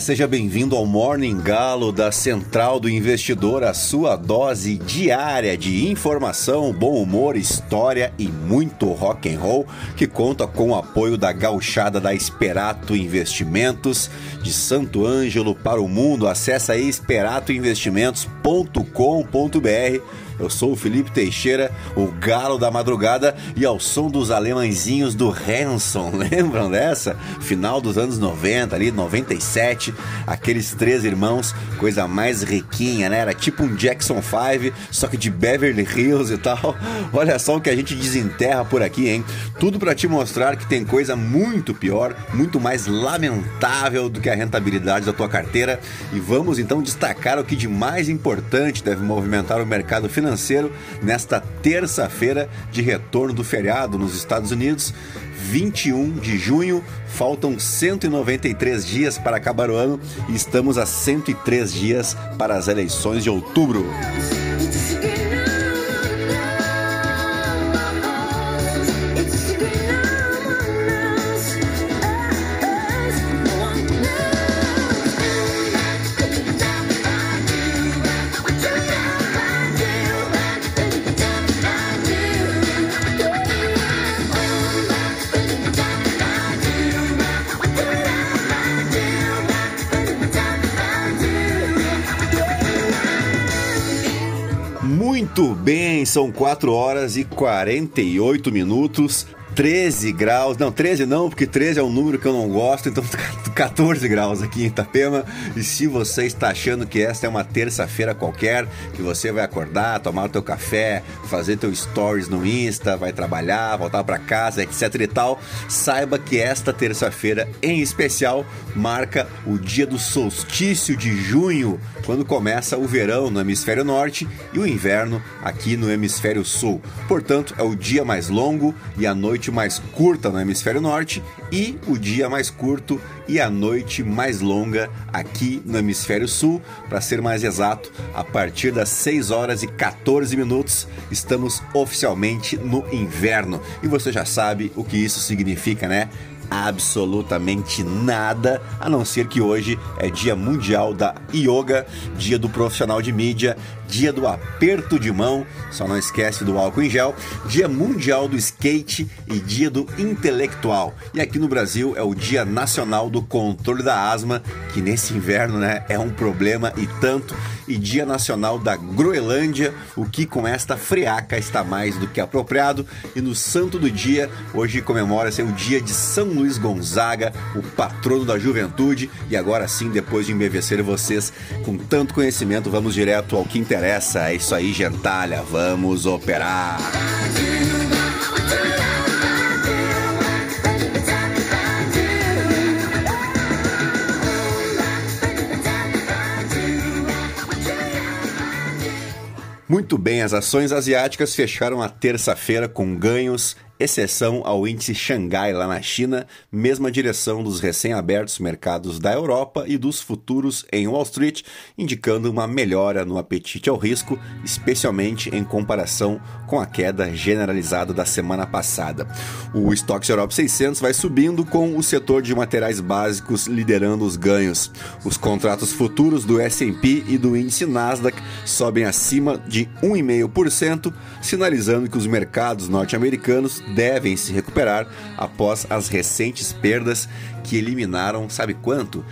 seja bem-vindo ao Morning Galo da Central do Investidor, a sua dose diária de informação, bom humor, história e muito rock and roll, que conta com o apoio da gauchada da Esperato Investimentos de Santo Ângelo para o mundo. Acesse aí esperatoinvestimentos.com.br eu sou o Felipe Teixeira, o galo da madrugada e ao som dos alemãezinhos do Hanson. Lembram dessa? Final dos anos 90, ali 97, aqueles três irmãos, coisa mais riquinha, né? Era tipo um Jackson 5, só que de Beverly Hills e tal. Olha só o que a gente desenterra por aqui, hein? Tudo para te mostrar que tem coisa muito pior, muito mais lamentável do que a rentabilidade da tua carteira. E vamos então destacar o que de mais importante deve movimentar o mercado financeiro financeiro nesta terça-feira de retorno do feriado nos Estados Unidos, 21 de junho. Faltam 193 dias para acabar o ano e estamos a 103 dias para as eleições de outubro. Muito bem, são 4 horas e 48 minutos. 13 graus, não, 13 não, porque 13 é um número que eu não gosto, então 14 graus aqui em Itapema. E se você está achando que esta é uma terça-feira qualquer, que você vai acordar, tomar o teu café, fazer teu stories no Insta, vai trabalhar, voltar para casa, etc e tal, saiba que esta terça-feira em especial marca o dia do solstício de junho, quando começa o verão no hemisfério norte e o inverno aqui no hemisfério sul. Portanto, é o dia mais longo e a noite mais curta no hemisfério norte e o dia mais curto e a noite mais longa aqui no hemisfério sul. Para ser mais exato, a partir das 6 horas e 14 minutos estamos oficialmente no inverno. E você já sabe o que isso significa, né? Absolutamente nada, a não ser que hoje é Dia Mundial da Yoga, Dia do Profissional de Mídia, Dia do Aperto de Mão, só não esquece do álcool em gel, Dia Mundial do Skate e Dia do Intelectual. E aqui no Brasil é o Dia Nacional do Controle da Asma, que nesse inverno né, é um problema e tanto, e Dia Nacional da Groenlândia, o que com esta friaca está mais do que apropriado. E no santo do dia, hoje comemora-se o dia de São Luís Gonzaga, o patrono da juventude. E agora sim, depois de embevecer vocês com tanto conhecimento, vamos direto ao que interessa. É isso aí, gentalha, vamos operar. Muito bem, as ações asiáticas fecharam a terça-feira com ganhos exceção ao índice Xangai lá na China, mesma direção dos recém-abertos mercados da Europa e dos futuros em Wall Street, indicando uma melhora no apetite ao risco, especialmente em comparação com a queda generalizada da semana passada. O Stocks Europe 600 vai subindo com o setor de materiais básicos liderando os ganhos. Os contratos futuros do S&P e do índice Nasdaq sobem acima de 1,5%, sinalizando que os mercados norte-americanos devem se recuperar após as recentes perdas que eliminaram, sabe quanto?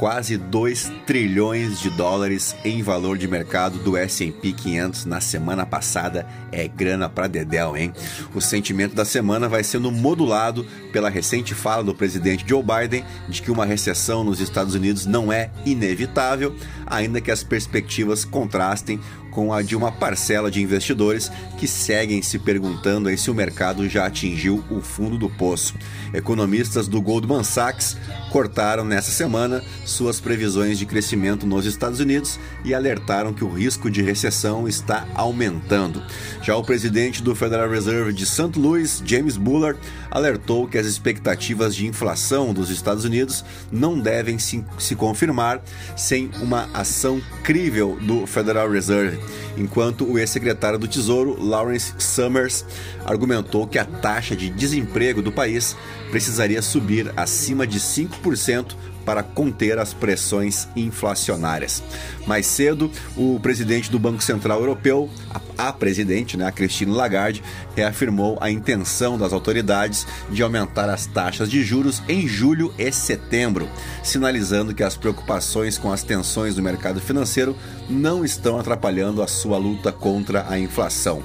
quase 2 trilhões de dólares em valor de mercado do S&P 500 na semana passada. É grana para dedéu, hein? O sentimento da semana vai sendo modulado pela recente fala do presidente Joe Biden de que uma recessão nos Estados Unidos não é inevitável, ainda que as perspectivas contrastem com a de uma parcela de investidores que seguem se perguntando se o mercado já atingiu o fundo do poço. Economistas do Goldman Sachs cortaram nessa semana suas previsões de crescimento nos Estados Unidos e alertaram que o risco de recessão está aumentando. Já o presidente do Federal Reserve de St. Louis, James Bullard, alertou que as expectativas de inflação dos Estados Unidos não devem se, se confirmar sem uma ação crível do Federal Reserve enquanto o ex-secretário do Tesouro, Lawrence Summers, argumentou que a taxa de desemprego do país precisaria subir acima de 5% para conter as pressões inflacionárias. Mais cedo, o presidente do Banco Central Europeu, a, a presidente, né, a Christine Lagarde, reafirmou a intenção das autoridades de aumentar as taxas de juros em julho e setembro, sinalizando que as preocupações com as tensões do mercado financeiro não estão atrapalhando a sua luta contra a inflação.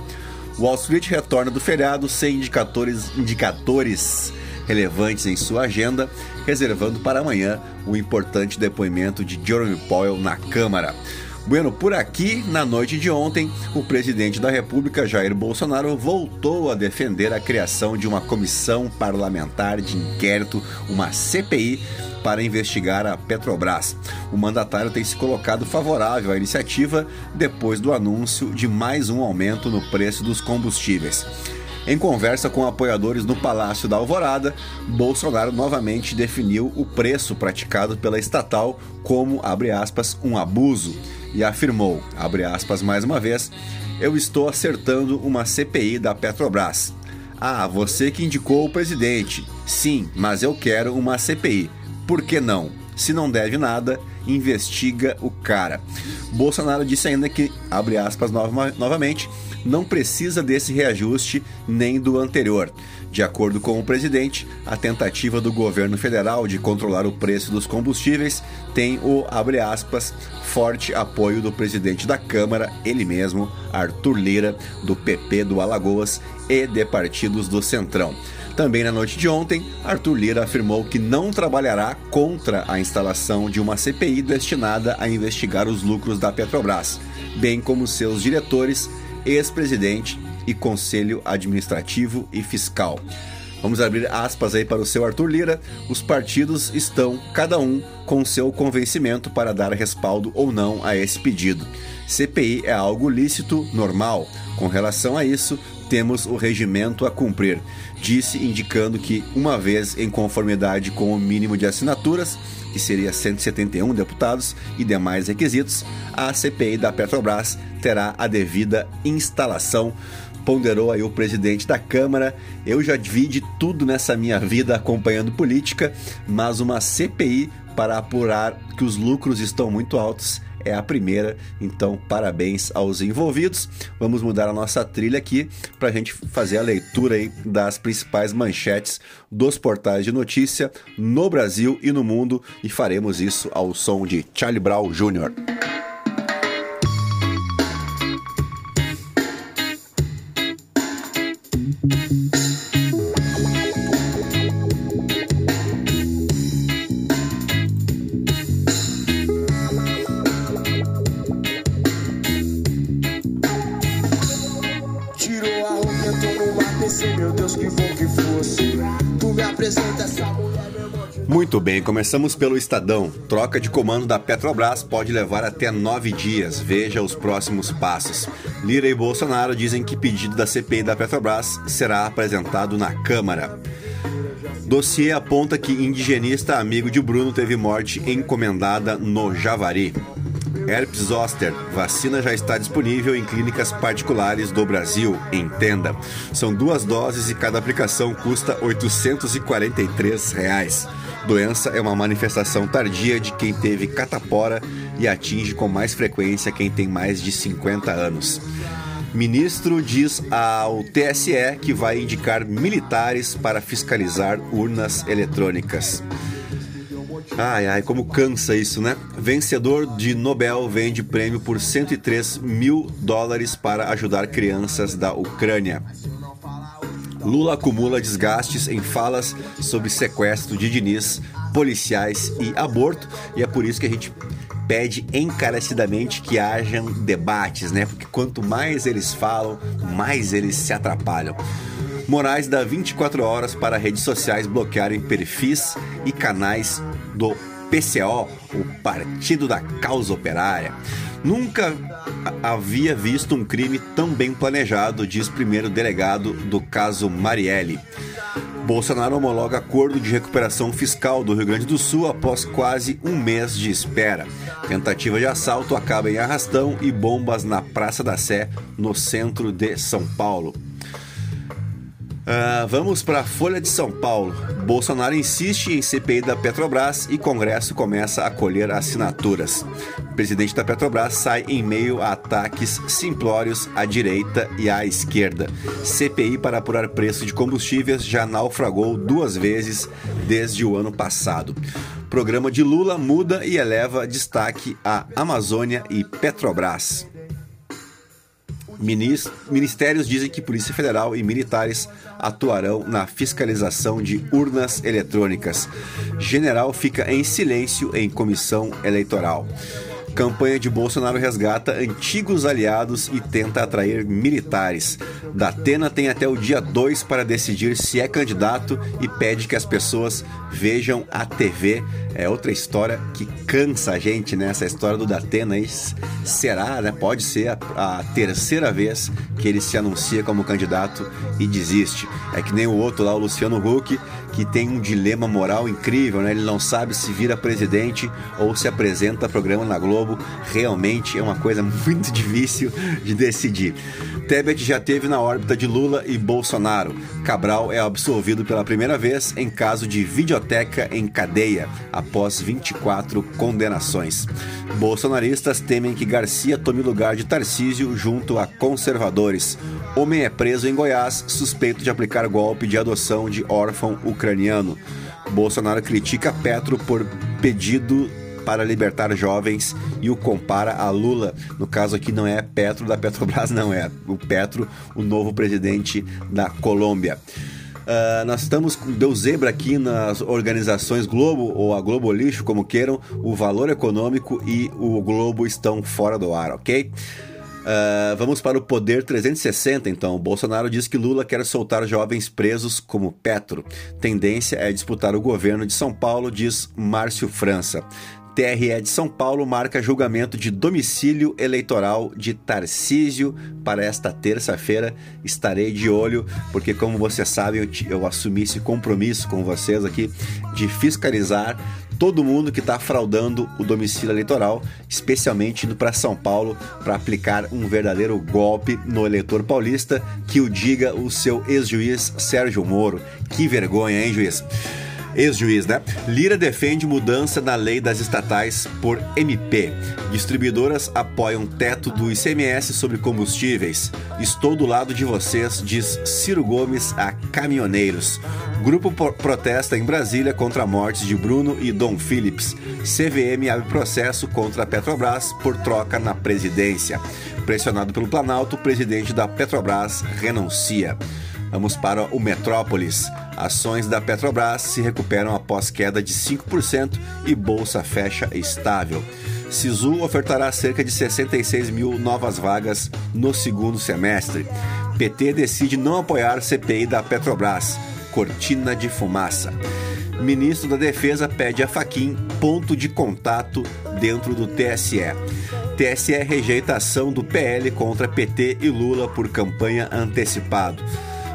Wall Street retorna do feriado sem indicadores, indicadores relevantes em sua agenda, reservando para amanhã o importante depoimento de Jeremy Powell na Câmara. Bueno, por aqui, na noite de ontem, o presidente da República, Jair Bolsonaro, voltou a defender a criação de uma comissão parlamentar de inquérito, uma CPI, para investigar a Petrobras. O mandatário tem se colocado favorável à iniciativa depois do anúncio de mais um aumento no preço dos combustíveis. Em conversa com apoiadores no Palácio da Alvorada, Bolsonaro novamente definiu o preço praticado pela estatal como, abre aspas, um abuso e afirmou, abre aspas mais uma vez, eu estou acertando uma CPI da Petrobras. Ah, você que indicou o presidente. Sim, mas eu quero uma CPI. Por que não? Se não deve nada, investiga o cara. Bolsonaro disse ainda que, abre aspas nova, novamente, não precisa desse reajuste nem do anterior. De acordo com o presidente, a tentativa do governo federal de controlar o preço dos combustíveis tem o, abre aspas, forte apoio do presidente da Câmara, ele mesmo, Arthur Lira, do PP do Alagoas e de partidos do Centrão. Também na noite de ontem, Arthur Lira afirmou que não trabalhará contra a instalação de uma CPI destinada a investigar os lucros da Petrobras, bem como seus diretores, ex-presidente e conselho administrativo e fiscal. Vamos abrir aspas aí para o seu Arthur Lira. Os partidos estão, cada um, com seu convencimento para dar respaldo ou não a esse pedido. CPI é algo lícito, normal. Com relação a isso, temos o regimento a cumprir, disse indicando que, uma vez em conformidade com o mínimo de assinaturas, que seria 171 deputados e demais requisitos, a CPI da Petrobras terá a devida instalação. Ponderou aí o presidente da Câmara. Eu já vi de tudo nessa minha vida acompanhando política, mas uma CPI para apurar que os lucros estão muito altos é a primeira, então parabéns aos envolvidos. Vamos mudar a nossa trilha aqui para a gente fazer a leitura aí das principais manchetes dos portais de notícia no Brasil e no mundo e faremos isso ao som de Charlie Brown Jr. bem, começamos pelo Estadão. Troca de comando da Petrobras pode levar até nove dias. Veja os próximos passos. Lira e Bolsonaro dizem que pedido da CPI da Petrobras será apresentado na Câmara. Dossiê aponta que indigenista amigo de Bruno teve morte encomendada no Javari. Herpes zoster, vacina já está disponível em clínicas particulares do Brasil. Entenda. São duas doses e cada aplicação custa 843 reais. Doença é uma manifestação tardia de quem teve catapora e atinge com mais frequência quem tem mais de 50 anos. Ministro diz ao TSE que vai indicar militares para fiscalizar urnas eletrônicas. Ai, ai, como cansa isso, né? Vencedor de Nobel vende prêmio por 103 mil dólares para ajudar crianças da Ucrânia. Lula acumula desgastes em falas sobre sequestro de Diniz, policiais e aborto, e é por isso que a gente pede encarecidamente que hajam debates, né? Porque quanto mais eles falam, mais eles se atrapalham. Moraes dá 24 horas para redes sociais bloquearem perfis e canais do PCO, o Partido da Causa Operária. Nunca havia visto um crime tão bem planejado, diz primeiro delegado do caso Marielle. Bolsonaro homologa acordo de recuperação fiscal do Rio Grande do Sul após quase um mês de espera. Tentativa de assalto acaba em arrastão e bombas na Praça da Sé, no centro de São Paulo. Uh, vamos para a Folha de São Paulo. Bolsonaro insiste em CPI da Petrobras e Congresso começa a colher assinaturas. O presidente da Petrobras sai em meio a ataques simplórios à direita e à esquerda. CPI para apurar preço de combustíveis já naufragou duas vezes desde o ano passado. Programa de Lula muda e eleva destaque à Amazônia e Petrobras. Ministérios dizem que Polícia Federal e militares atuarão na fiscalização de urnas eletrônicas. General fica em silêncio em comissão eleitoral. Campanha de Bolsonaro resgata antigos aliados e tenta atrair militares. Datena tem até o dia 2 para decidir se é candidato e pede que as pessoas vejam a TV. É outra história que cansa a gente, né? Essa história do Datena aí será, né? Pode ser a, a terceira vez que ele se anuncia como candidato e desiste. É que nem o outro lá, o Luciano Huck, que tem um dilema moral incrível, né? Ele não sabe se vira presidente ou se apresenta programa na Globo. Realmente é uma coisa muito difícil de decidir. Tebet já teve na órbita de Lula e Bolsonaro. Cabral é absolvido pela primeira vez em caso de videoteca em cadeia, após 24 condenações. Bolsonaristas temem que Garcia tome lugar de Tarcísio junto a conservadores. Homem é preso em Goiás, suspeito de aplicar golpe de adoção de órfão ucraniano. Bolsonaro critica Petro por pedido para libertar jovens e o compara a Lula. No caso aqui não é Petro da Petrobras, não é o Petro, o novo presidente da Colômbia. Uh, nós estamos Deu Zebra aqui nas organizações Globo ou a Globo Lixo, como queiram. O valor econômico e o Globo estão fora do ar, ok? Uh, vamos para o Poder 360, então. Bolsonaro diz que Lula quer soltar jovens presos como Petro. Tendência é disputar o governo de São Paulo, diz Márcio França. TRE de São Paulo marca julgamento de domicílio eleitoral de Tarcísio para esta terça-feira. Estarei de olho, porque, como vocês sabem, eu, eu assumi esse compromisso com vocês aqui de fiscalizar todo mundo que está fraudando o domicílio eleitoral, especialmente indo para São Paulo para aplicar um verdadeiro golpe no eleitor paulista, que o diga o seu ex-juiz Sérgio Moro. Que vergonha, hein, juiz? Ex-juiz, né? Lira defende mudança na lei das estatais por MP. Distribuidoras apoiam teto do ICMS sobre combustíveis. Estou do lado de vocês, diz Ciro Gomes a caminhoneiros. Grupo protesta em Brasília contra a morte de Bruno e Dom Phillips. CVM abre processo contra a Petrobras por troca na presidência. Pressionado pelo Planalto, o presidente da Petrobras renuncia. Vamos para o Metrópolis. Ações da Petrobras se recuperam após queda de 5% e bolsa fecha estável. Sisu ofertará cerca de 66 mil novas vagas no segundo semestre. PT decide não apoiar CPI da Petrobras. Cortina de fumaça. Ministro da Defesa pede a Faquim ponto de contato dentro do TSE. TSE rejeita a ação do PL contra PT e Lula por campanha antecipado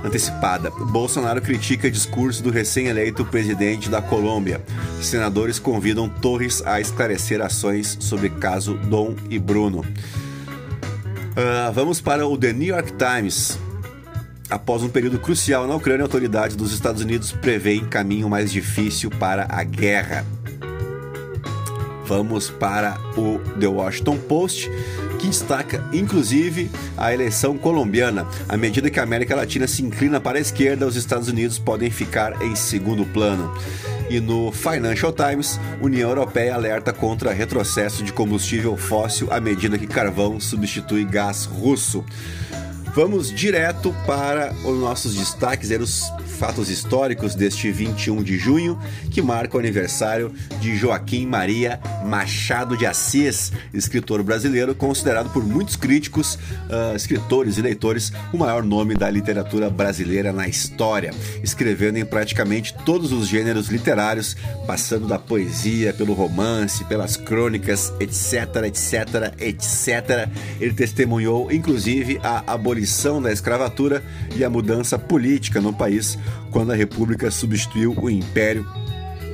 antecipada. Bolsonaro critica discurso do recém-eleito presidente da Colômbia. Senadores convidam Torres a esclarecer ações sobre caso Dom e Bruno. Uh, vamos para o The New York Times. Após um período crucial na Ucrânia, autoridades dos Estados Unidos prevêem caminho mais difícil para a guerra. Vamos para o The Washington Post que destaca inclusive a eleição colombiana. À medida que a América Latina se inclina para a esquerda, os Estados Unidos podem ficar em segundo plano. E no Financial Times, União Europeia alerta contra retrocesso de combustível fóssil à medida que carvão substitui gás russo. Vamos direto para os nossos destaques, os fatos históricos deste 21 de junho, que marca o aniversário de Joaquim Maria Machado de Assis, escritor brasileiro considerado por muitos críticos, uh, escritores e leitores, o maior nome da literatura brasileira na história, escrevendo em praticamente todos os gêneros literários, passando da poesia, pelo romance, pelas crônicas, etc, etc, etc. Ele testemunhou inclusive a abolição da escravatura e a mudança política no país quando a República substituiu o Império,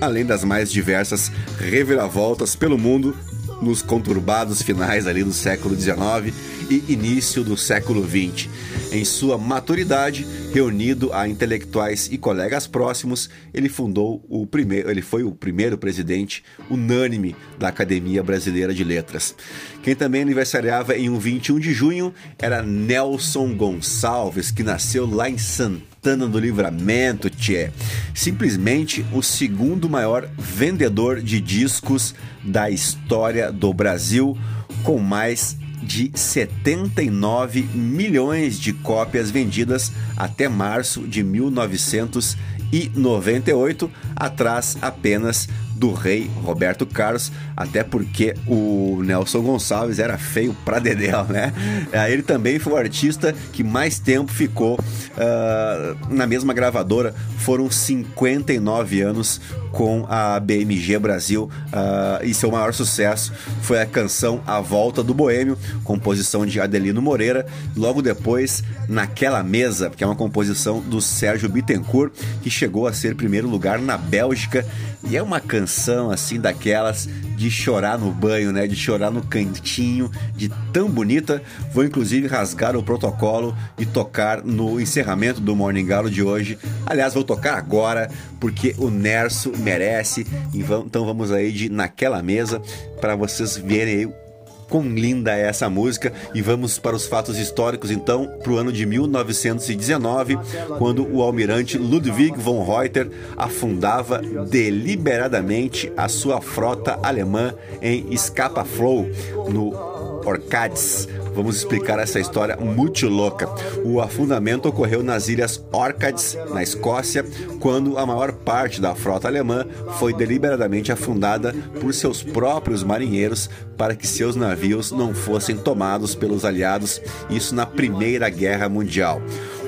além das mais diversas reviravoltas pelo mundo nos conturbados finais ali do século XIX e início do século XX. Em sua maturidade, reunido a intelectuais e colegas próximos, ele fundou o primeiro, ele foi o primeiro presidente unânime da Academia Brasileira de Letras. Quem também aniversariava em um 21 de junho era Nelson Gonçalves, que nasceu lá em Santana do Livramento, tchê. Simplesmente o segundo maior vendedor de discos da história do Brasil, com mais de 79 milhões de cópias vendidas até março de 1998, atrás apenas do rei Roberto Carlos, até porque o Nelson Gonçalves era feio pra dedéu, né? É, ele também foi o artista que mais tempo ficou uh, na mesma gravadora, foram 59 anos com a BMG Brasil uh, e seu maior sucesso foi a canção A Volta do Boêmio, composição de Adelino Moreira. Logo depois, Naquela Mesa, que é uma composição do Sérgio Bittencourt, que chegou a ser primeiro lugar na Bélgica e é uma canção assim daquelas de chorar no banho, né? De chorar no cantinho, de tão bonita. Vou inclusive rasgar o protocolo e tocar no encerramento do Morning Galo de hoje. Aliás, vou tocar agora porque o Nerso merece. Então vamos aí de naquela mesa para vocês verem aí quão linda é essa música e vamos para os fatos históricos então para o ano de 1919, quando o almirante Ludwig von Reuter afundava deliberadamente a sua frota alemã em Scapa Flow, no Orcades, Vamos explicar essa história muito louca. O afundamento ocorreu nas ilhas Orcades, na Escócia, quando a maior parte da frota alemã foi deliberadamente afundada por seus próprios marinheiros para que seus navios não fossem tomados pelos aliados, isso na Primeira Guerra Mundial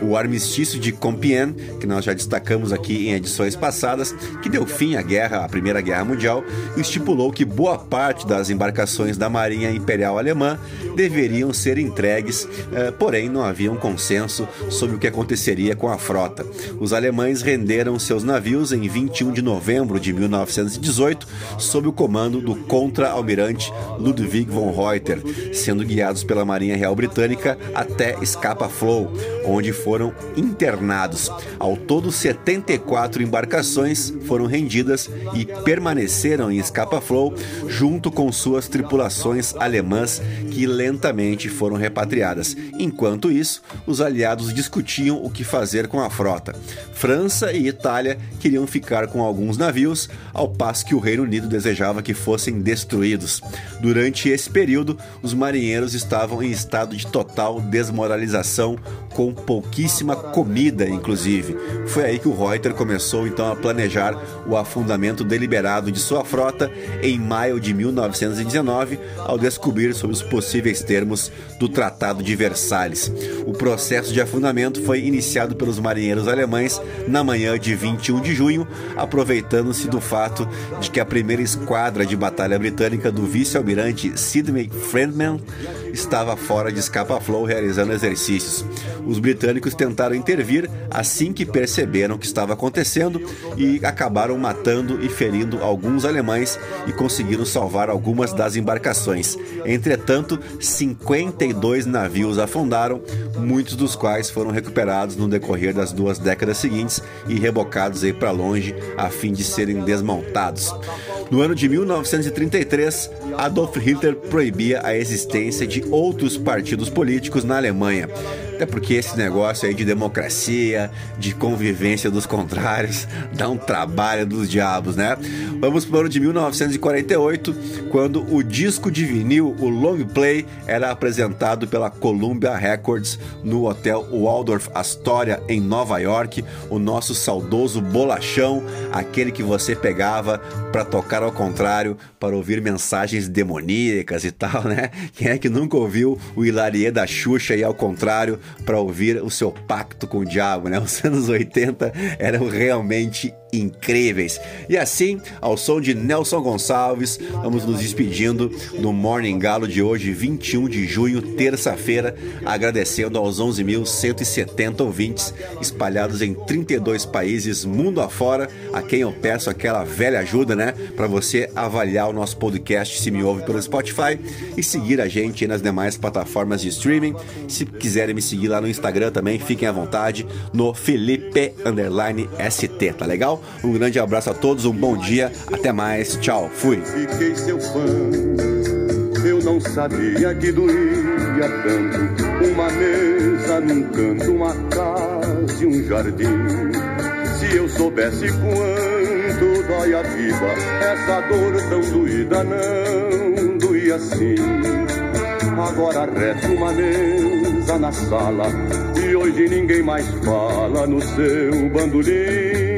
o armistício de Compiègne, que nós já destacamos aqui em edições passadas, que deu fim à guerra, à Primeira Guerra Mundial, estipulou que boa parte das embarcações da Marinha Imperial Alemã deveriam ser entregues, eh, porém não havia um consenso sobre o que aconteceria com a frota. Os alemães renderam seus navios em 21 de novembro de 1918, sob o comando do contra-almirante Ludwig von Reuter, sendo guiados pela Marinha Real Britânica até Scapa Flow, onde foram internados. Ao todo, 74 embarcações foram rendidas e permaneceram em Scapa Flow junto com suas tripulações alemãs que lentamente foram repatriadas. Enquanto isso, os aliados discutiam o que fazer com a frota. França e Itália queriam ficar com alguns navios, ao passo que o Reino Unido desejava que fossem destruídos. Durante esse período, os marinheiros estavam em estado de total desmoralização, com pouquíssima comida, inclusive. Foi aí que o Reuter começou então a planejar o afundamento deliberado de sua frota em maio de 1919, ao descobrir sobre os possíveis termos do Tratado de Versalhes. O processo de afundamento foi iniciado pelos marinheiros alemães na manhã de 21 de junho, aproveitando-se do fato de que a primeira esquadra de batalha britânica do vice-almirante Sidney Friendman estava fora de Scapa Flow realizando exercícios. Os britânicos tentaram intervir assim que perceberam o que estava acontecendo e acabaram matando e ferindo alguns alemães e conseguiram salvar algumas das embarcações. Entretanto, 52 navios afundaram, muitos dos quais foram recuperados no decorrer das duas décadas seguintes e rebocados aí para longe a fim de serem desmontados. No ano de 1933, Adolf Hitler proibia a existência de outros partidos políticos na Alemanha. Até porque esse negócio aí de democracia, de convivência dos contrários, dá um trabalho dos diabos, né? Vamos para o ano de 1948, quando o disco de vinil, o long play, era apresentado pela Columbia Records no hotel Waldorf Astoria, em Nova York. O nosso saudoso bolachão, aquele que você pegava para tocar ao contrário, para ouvir mensagens demoníacas e tal, né? Quem é que nunca ouviu o Hilarie da Xuxa e ao contrário? Para ouvir o seu pacto com o diabo, né? Os anos 80 eram realmente incríveis. E assim, ao som de Nelson Gonçalves, vamos nos despedindo do Morning Galo de hoje, 21 de junho, terça-feira, agradecendo aos 11.170 ouvintes espalhados em 32 países mundo afora, a quem eu peço aquela velha ajuda, né, para você avaliar o nosso podcast se me ouve pelo Spotify e seguir a gente nas demais plataformas de streaming. Se quiserem me seguir lá no Instagram também, fiquem à vontade no Felipe ST, tá legal? Um grande abraço a todos, um bom dia, até mais, tchau, fui. Fiquei seu fã, eu não sabia que doía tanto. Uma mesa num canto, uma casa e um jardim. Se eu soubesse quanto dói a vida, essa dor tão doída não doía assim. Agora resta uma mesa na sala e hoje ninguém mais fala no seu bandolim.